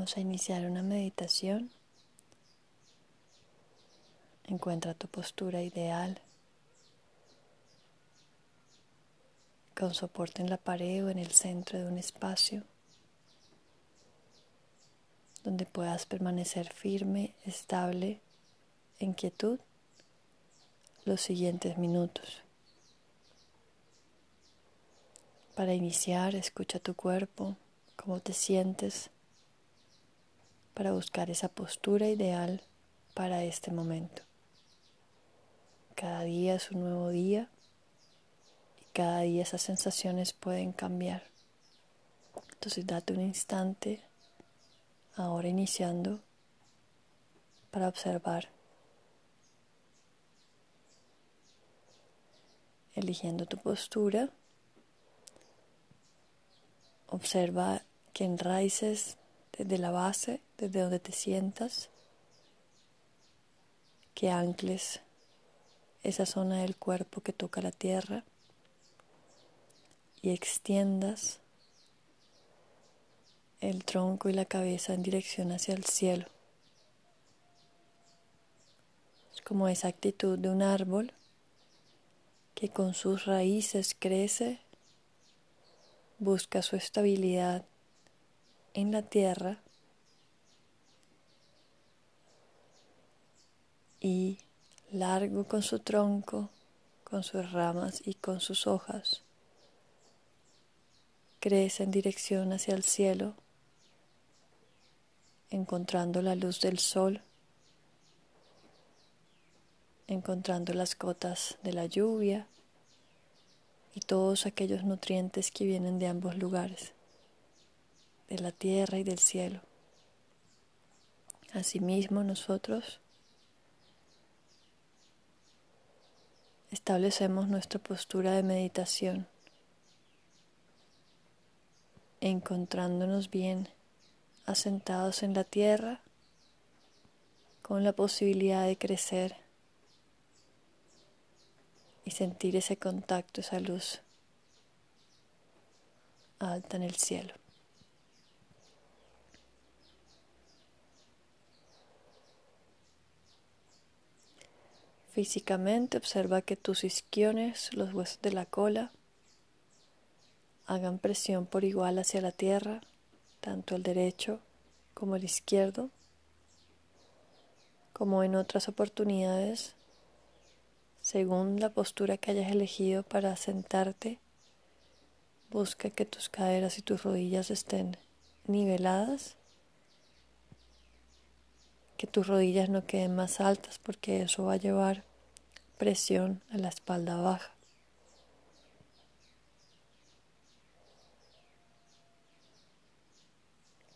Vamos a iniciar una meditación. Encuentra tu postura ideal con soporte en la pared o en el centro de un espacio donde puedas permanecer firme, estable, en quietud los siguientes minutos. Para iniciar, escucha tu cuerpo, cómo te sientes, para buscar esa postura ideal para este momento. Cada día es un nuevo día y cada día esas sensaciones pueden cambiar. Entonces date un instante, ahora iniciando, para observar, eligiendo tu postura. Observa que enraices desde la base, desde donde te sientas, que ancles esa zona del cuerpo que toca la tierra y extiendas el tronco y la cabeza en dirección hacia el cielo. Es como esa actitud de un árbol que con sus raíces crece, busca su estabilidad en la tierra y largo con su tronco, con sus ramas y con sus hojas, crece en dirección hacia el cielo, encontrando la luz del sol, encontrando las gotas de la lluvia y todos aquellos nutrientes que vienen de ambos lugares de la tierra y del cielo. Asimismo nosotros establecemos nuestra postura de meditación, encontrándonos bien asentados en la tierra con la posibilidad de crecer y sentir ese contacto, esa luz alta en el cielo. Físicamente observa que tus isquiones, los huesos de la cola, hagan presión por igual hacia la tierra, tanto el derecho como el izquierdo. Como en otras oportunidades, según la postura que hayas elegido para sentarte, busca que tus caderas y tus rodillas estén niveladas que tus rodillas no queden más altas porque eso va a llevar presión a la espalda baja.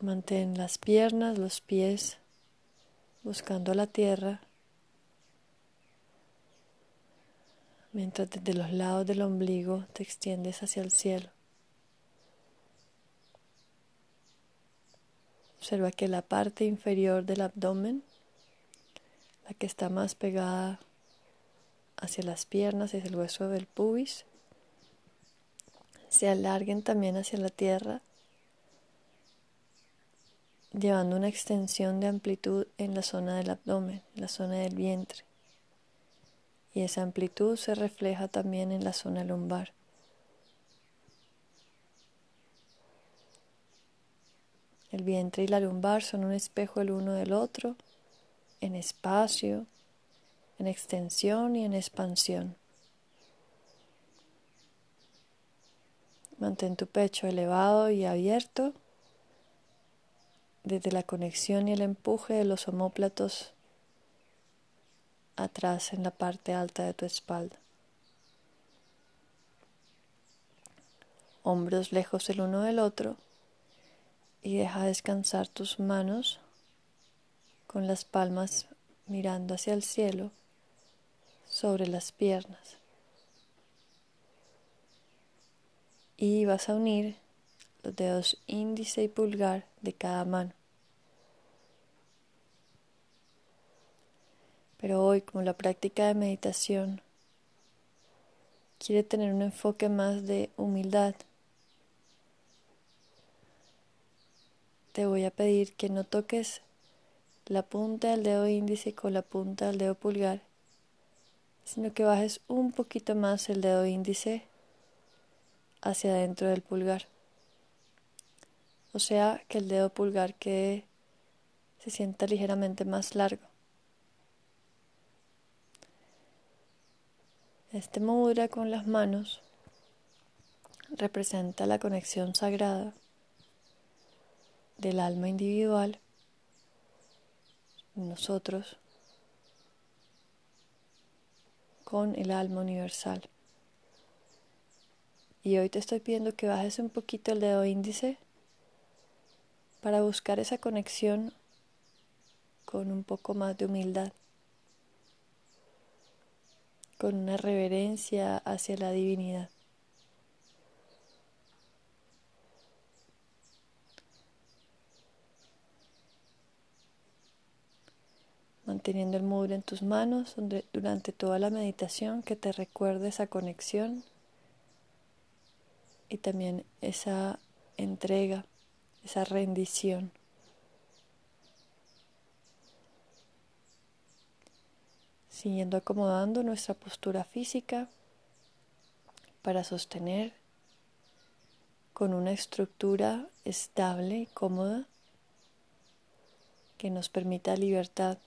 Mantén las piernas, los pies buscando la tierra, mientras desde los lados del ombligo te extiendes hacia el cielo. Observa que la parte inferior del abdomen, la que está más pegada hacia las piernas, es el hueso del pubis. Se alarguen también hacia la tierra, llevando una extensión de amplitud en la zona del abdomen, la zona del vientre. Y esa amplitud se refleja también en la zona lumbar. El vientre y la lumbar son un espejo el uno del otro, en espacio, en extensión y en expansión. Mantén tu pecho elevado y abierto desde la conexión y el empuje de los omóplatos atrás en la parte alta de tu espalda. Hombros lejos el uno del otro y deja descansar tus manos con las palmas mirando hacia el cielo sobre las piernas. Y vas a unir los dedos índice y pulgar de cada mano. Pero hoy, como la práctica de meditación quiere tener un enfoque más de humildad, te voy a pedir que no toques la punta del dedo índice con la punta del dedo pulgar, sino que bajes un poquito más el dedo índice hacia adentro del pulgar. O sea, que el dedo pulgar quede se sienta ligeramente más largo. Este mudra con las manos representa la conexión sagrada del alma individual, nosotros, con el alma universal. Y hoy te estoy pidiendo que bajes un poquito el dedo índice para buscar esa conexión con un poco más de humildad, con una reverencia hacia la divinidad. Manteniendo el mudra en tus manos durante toda la meditación que te recuerde esa conexión y también esa entrega, esa rendición. Siguiendo acomodando nuestra postura física para sostener con una estructura estable y cómoda que nos permita libertad.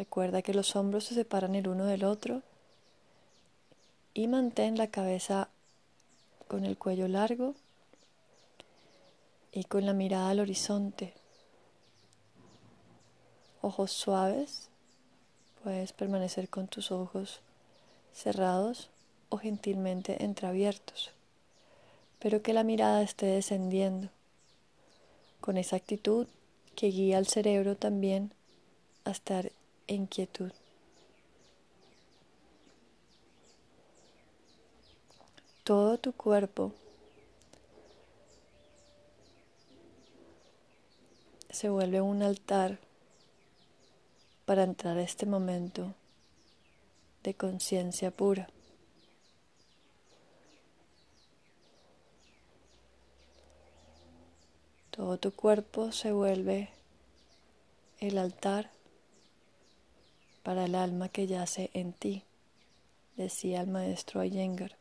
Recuerda que los hombros se separan el uno del otro y mantén la cabeza con el cuello largo y con la mirada al horizonte. Ojos suaves, puedes permanecer con tus ojos cerrados o gentilmente entreabiertos, pero que la mirada esté descendiendo con esa actitud que guía al cerebro también a estar en quietud. todo tu cuerpo se vuelve un altar para entrar a este momento de conciencia pura. Todo tu cuerpo se vuelve el altar para el alma que yace en ti, decía el maestro Iyengar.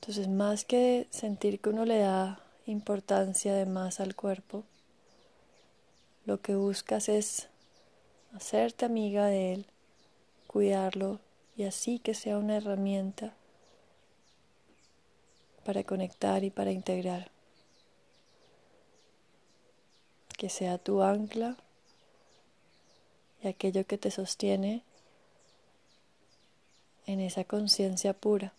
Entonces, más que sentir que uno le da importancia de más al cuerpo, lo que buscas es hacerte amiga de él, cuidarlo y así que sea una herramienta para conectar y para integrar. Que sea tu ancla y aquello que te sostiene en esa conciencia pura.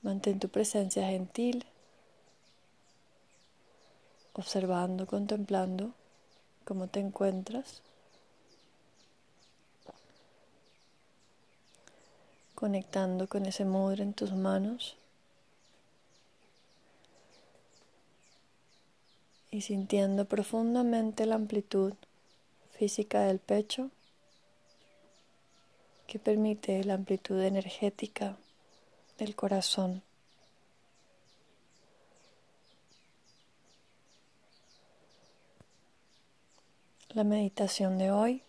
Mantén tu presencia gentil, observando, contemplando cómo te encuentras, conectando con ese mudra en tus manos y sintiendo profundamente la amplitud física del pecho que permite la amplitud energética del corazón. La meditación de hoy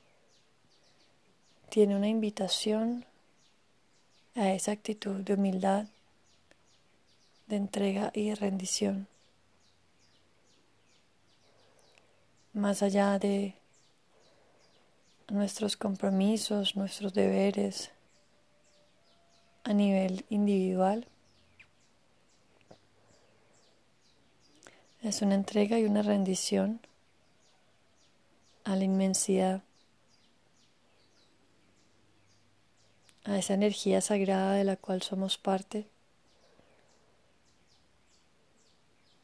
tiene una invitación a esa actitud de humildad, de entrega y de rendición. Más allá de nuestros compromisos, nuestros deberes, a nivel individual. Es una entrega y una rendición a la inmensidad, a esa energía sagrada de la cual somos parte,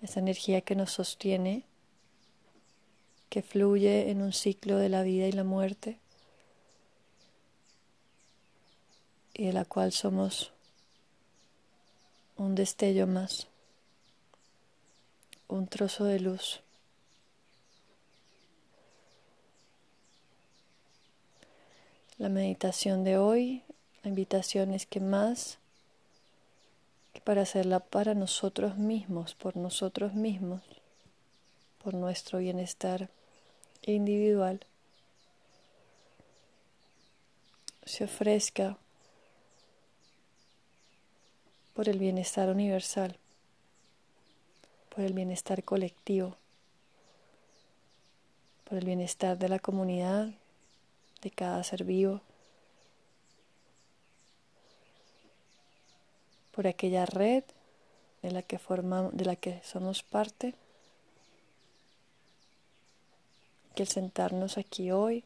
esa energía que nos sostiene, que fluye en un ciclo de la vida y la muerte. y de la cual somos un destello más, un trozo de luz. La meditación de hoy, la invitación es que más que para hacerla para nosotros mismos, por nosotros mismos, por nuestro bienestar individual, se ofrezca por el bienestar universal, por el bienestar colectivo, por el bienestar de la comunidad, de cada ser vivo, por aquella red de la que formamos, de la que somos parte, que el sentarnos aquí hoy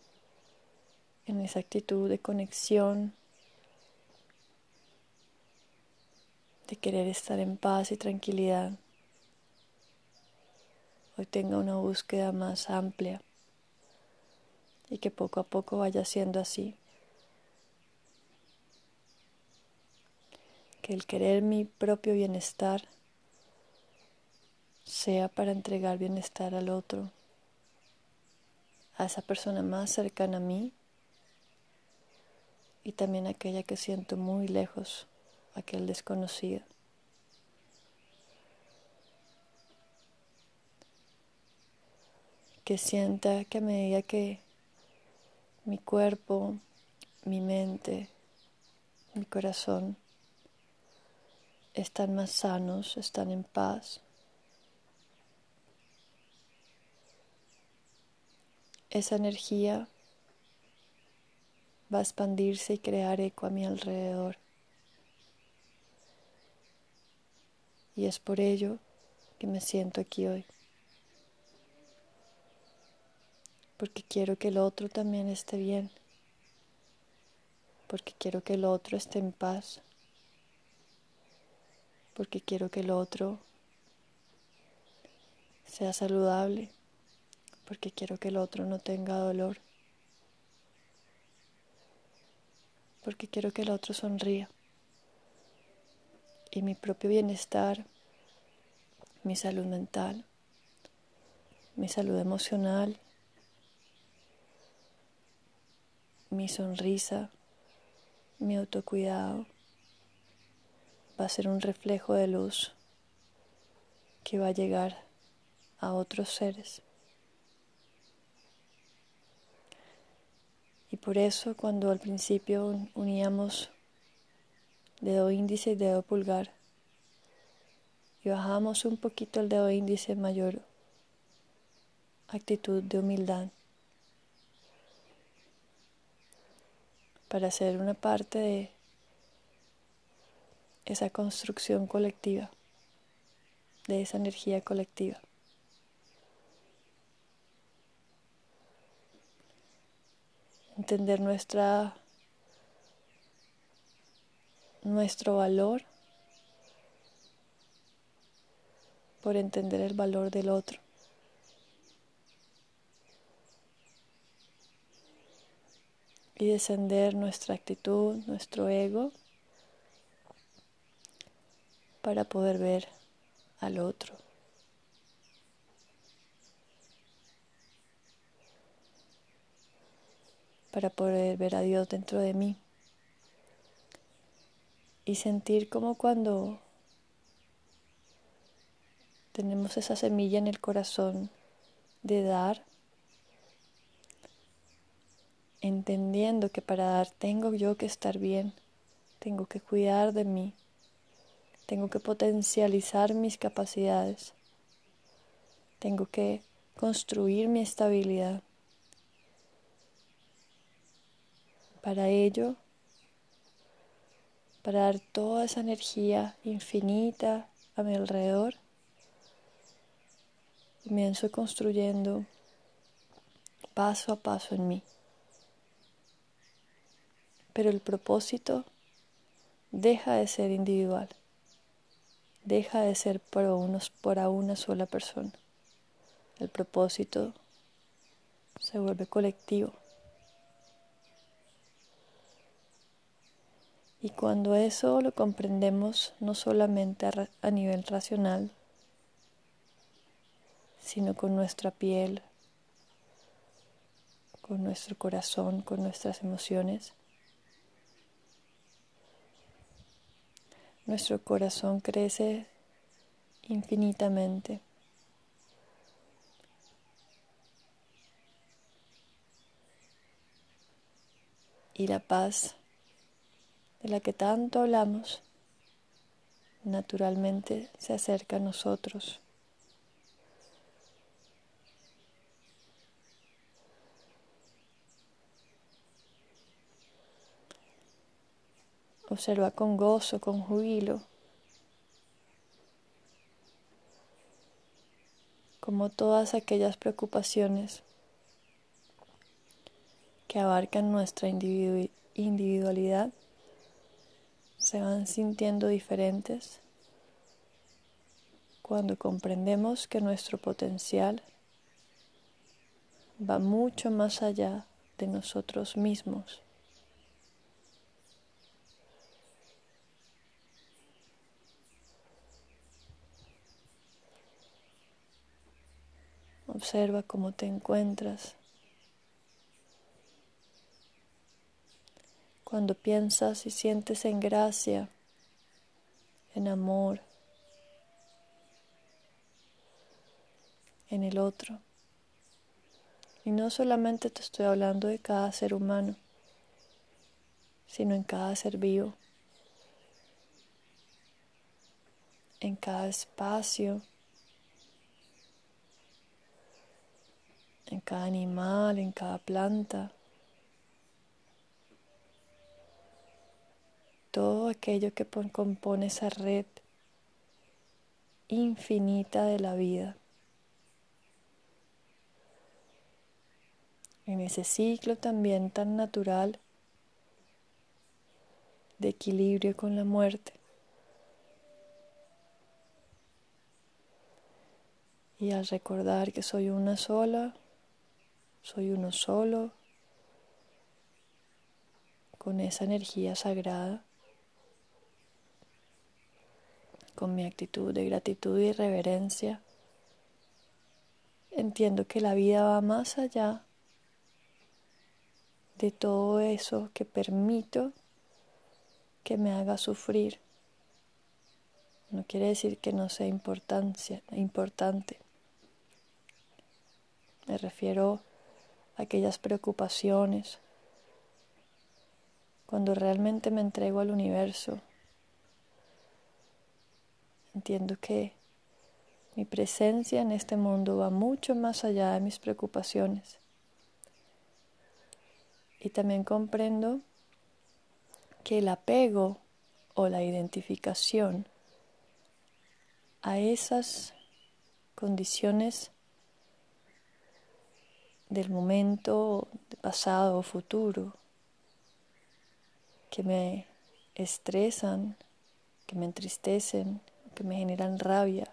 en esa actitud de conexión de querer estar en paz y tranquilidad, hoy tenga una búsqueda más amplia y que poco a poco vaya siendo así. Que el querer mi propio bienestar sea para entregar bienestar al otro, a esa persona más cercana a mí y también a aquella que siento muy lejos aquel desconocido. Que sienta que a medida que mi cuerpo, mi mente, mi corazón están más sanos, están en paz, esa energía va a expandirse y crear eco a mi alrededor. y es por ello que me siento aquí hoy. Porque quiero que el otro también esté bien. Porque quiero que el otro esté en paz. Porque quiero que el otro sea saludable. Porque quiero que el otro no tenga dolor. Porque quiero que el otro sonría y mi propio bienestar, mi salud mental, mi salud emocional, mi sonrisa, mi autocuidado, va a ser un reflejo de luz que va a llegar a otros seres. Y por eso cuando al principio uníamos dedo índice y dedo pulgar. Y bajamos un poquito el dedo índice mayor actitud de humildad para hacer una parte de esa construcción colectiva, de esa energía colectiva. Entender nuestra nuestro valor por entender el valor del otro. Y descender nuestra actitud, nuestro ego, para poder ver al otro. Para poder ver a Dios dentro de mí y sentir como cuando tenemos esa semilla en el corazón de dar, entendiendo que para dar tengo yo que estar bien, tengo que cuidar de mí, tengo que potencializar mis capacidades, tengo que construir mi estabilidad. Para ello para dar toda esa energía infinita a mi alrededor. Comienzo construyendo paso a paso en mí. Pero el propósito deja de ser individual, deja de ser para, unos, una sola persona. El propósito se vuelve colectivo. Y cuando eso lo comprendemos no solamente a nivel racional, sino con nuestra piel, con nuestro corazón, con nuestras emociones, nuestro corazón crece infinitamente. Y la paz de la que tanto hablamos naturalmente se acerca a nosotros. Observa con gozo, con júbilo, como todas aquellas preocupaciones que abarcan nuestra individualidad se van sintiendo diferentes cuando comprendemos que nuestro potencial va mucho más allá de nosotros mismos. Observa cómo te encuentras. Cuando piensas y sientes en gracia, en amor, en el otro. Y no solamente te estoy hablando de cada ser humano, sino en cada ser vivo, en cada espacio, en cada animal, en cada planta. Todo aquello que compone esa red infinita de la vida. En ese ciclo también tan natural de equilibrio con la muerte. Y al recordar que soy una sola, soy uno solo con esa energía sagrada, con mi actitud de gratitud y reverencia. Entiendo que la vida va más allá de todo eso que permito que me haga sufrir. No quiere decir que no sea importancia, importante. Me refiero aquellas preocupaciones, cuando realmente me entrego al universo, entiendo que mi presencia en este mundo va mucho más allá de mis preocupaciones. Y también comprendo que el apego o la identificación a esas condiciones del momento pasado o futuro que me estresan, que me entristecen, que me generan rabia.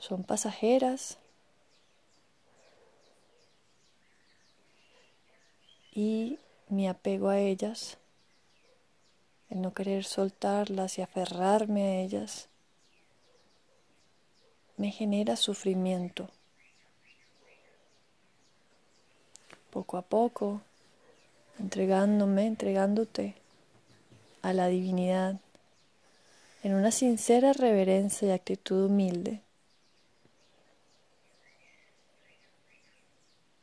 Son pasajeras y mi apego a ellas, el no querer soltarlas y aferrarme a ellas, me genera sufrimiento. Poco a poco, entregándome, entregándote a la divinidad en una sincera reverencia y actitud humilde.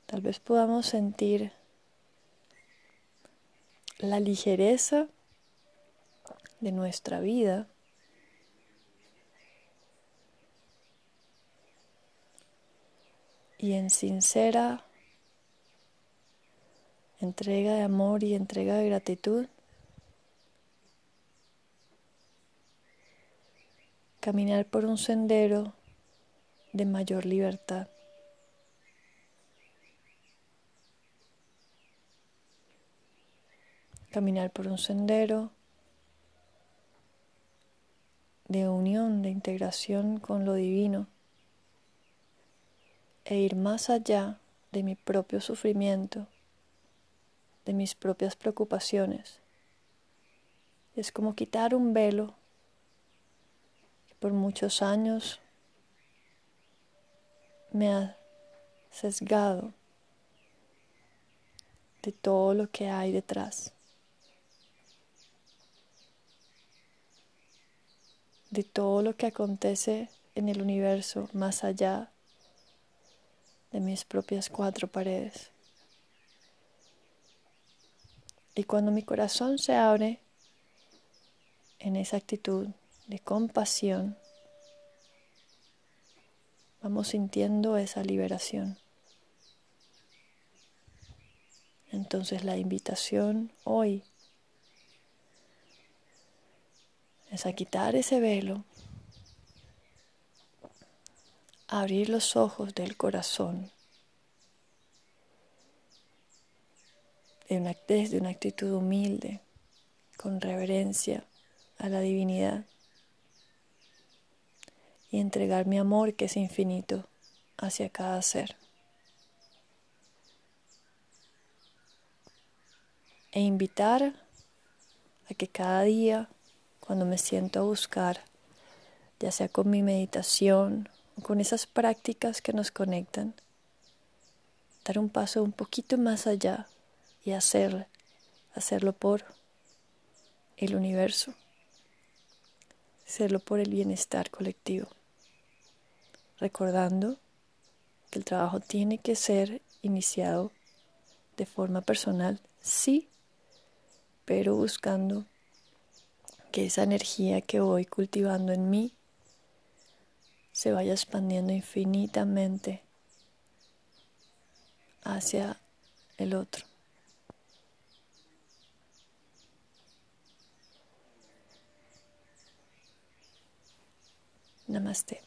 Tal vez podamos sentir la ligereza de nuestra vida y en sincera entrega de amor y entrega de gratitud, caminar por un sendero de mayor libertad. Caminar por un sendero de unión, de integración con lo divino e ir más allá de mi propio sufrimiento de mis propias preocupaciones. Es como quitar un velo que por muchos años me ha sesgado de todo lo que hay detrás. de todo lo que acontece en el universo más allá de mis propias cuatro paredes. Y cuando mi corazón se abre en esa actitud de compasión, vamos sintiendo esa liberación. Entonces la invitación hoy es a quitar ese velo, abrir los ojos del corazón desde una actitud humilde, con reverencia a la divinidad y entregar mi amor que es infinito hacia cada ser. E invitar a que cada día, cuando me siento a buscar, ya sea con mi meditación con esas prácticas que nos conectan, dar un paso un poquito más allá y hacerlo, hacerlo por el universo, hacerlo por el bienestar colectivo, recordando que el trabajo tiene que ser iniciado de forma personal, sí, pero buscando que esa energía que voy cultivando en mí se vaya expandiendo infinitamente hacia el otro. Namaste.